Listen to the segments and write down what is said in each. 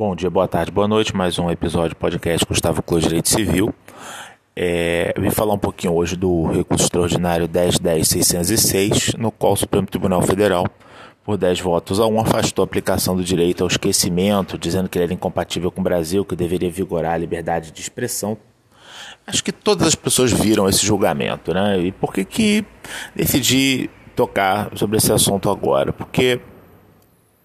Bom dia, boa tarde, boa noite. Mais um episódio do podcast Gustavo Clô Direito Civil. É, eu vim falar um pouquinho hoje do recurso extraordinário 10.10.606, no qual o Supremo Tribunal Federal, por 10 votos a 1, afastou a aplicação do direito ao esquecimento, dizendo que ele era incompatível com o Brasil, que deveria vigorar a liberdade de expressão. Acho que todas as pessoas viram esse julgamento, né? E por que que decidi tocar sobre esse assunto agora? Porque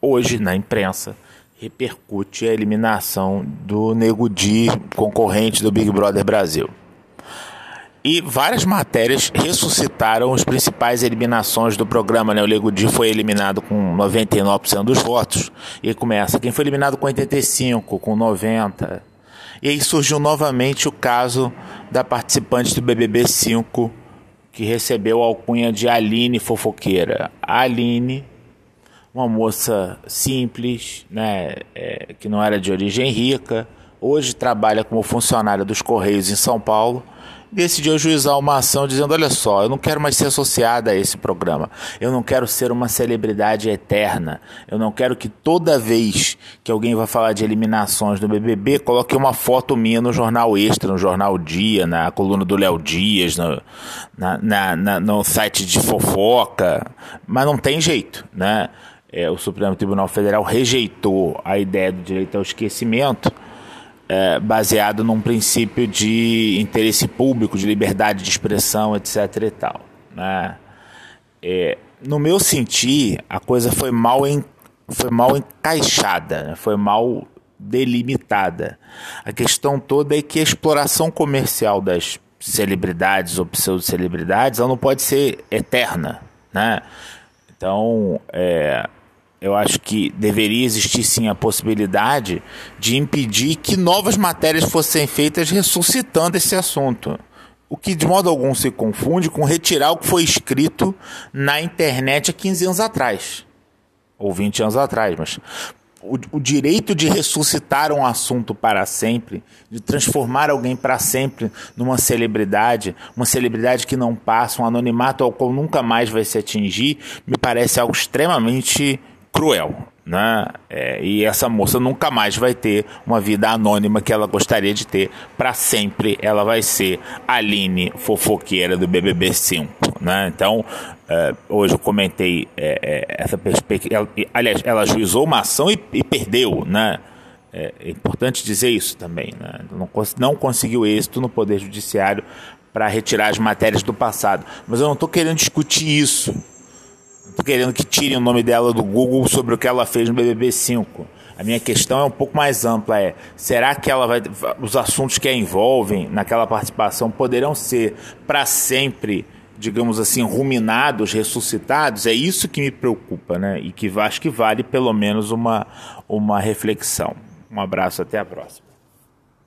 hoje, na imprensa, repercute a eliminação do Nego Di, concorrente do Big Brother Brasil. E várias matérias ressuscitaram as principais eliminações do programa. Né? O Nego Di foi eliminado com 99% dos votos. E começa quem foi eliminado com 85%, com 90%. E aí surgiu novamente o caso da participante do BBB 5, que recebeu a alcunha de Aline Fofoqueira. A Aline uma moça simples, né, é, que não era de origem rica, hoje trabalha como funcionária dos Correios em São Paulo, decidiu ajuizar uma ação dizendo: Olha só, eu não quero mais ser associada a esse programa, eu não quero ser uma celebridade eterna, eu não quero que toda vez que alguém vai falar de eliminações do BBB, coloque uma foto minha no jornal Extra, no jornal Dia, na coluna do Léo Dias, no, na, na, na, no site de fofoca, mas não tem jeito, né? É, o Supremo Tribunal Federal rejeitou a ideia do direito ao esquecimento, é, baseado num princípio de interesse público, de liberdade de expressão, etc. e tal. Né? É, no meu sentir, a coisa foi mal, em, foi mal encaixada, né? foi mal delimitada. A questão toda é que a exploração comercial das celebridades ou pseudo-celebridades ela não pode ser eterna. Né? Então, é, eu acho que deveria existir sim a possibilidade de impedir que novas matérias fossem feitas ressuscitando esse assunto. O que de modo algum se confunde com retirar o que foi escrito na internet há 15 anos atrás. Ou 20 anos atrás, mas o, o, direito de ressuscitar um assunto para sempre, de transformar alguém para sempre numa celebridade, uma celebridade que não passa, um anonimato ao qual nunca mais vai se atingir, me parece algo extremamente cruel. Né? É, e essa moça nunca mais vai ter uma vida anônima que ela gostaria de ter. Para sempre ela vai ser Aline fofoqueira do BBB 5. Né? Então, é, hoje eu comentei é, é essa perspectiva. Aliás, ela juizou uma ação e, e perdeu. Né? É, é, importante dizer isso também. Né? Não, não conseguiu êxito no Poder Judiciário para retirar as matérias do passado. Mas eu não estou querendo discutir isso. Querendo que tirem o nome dela do Google sobre o que ela fez no BBB 5. A minha questão é um pouco mais ampla, é será que ela vai os assuntos que a envolvem naquela participação poderão ser para sempre, digamos assim, ruminados, ressuscitados? É isso que me preocupa, né? E que acho que vale pelo menos uma uma reflexão. Um abraço, até a próxima.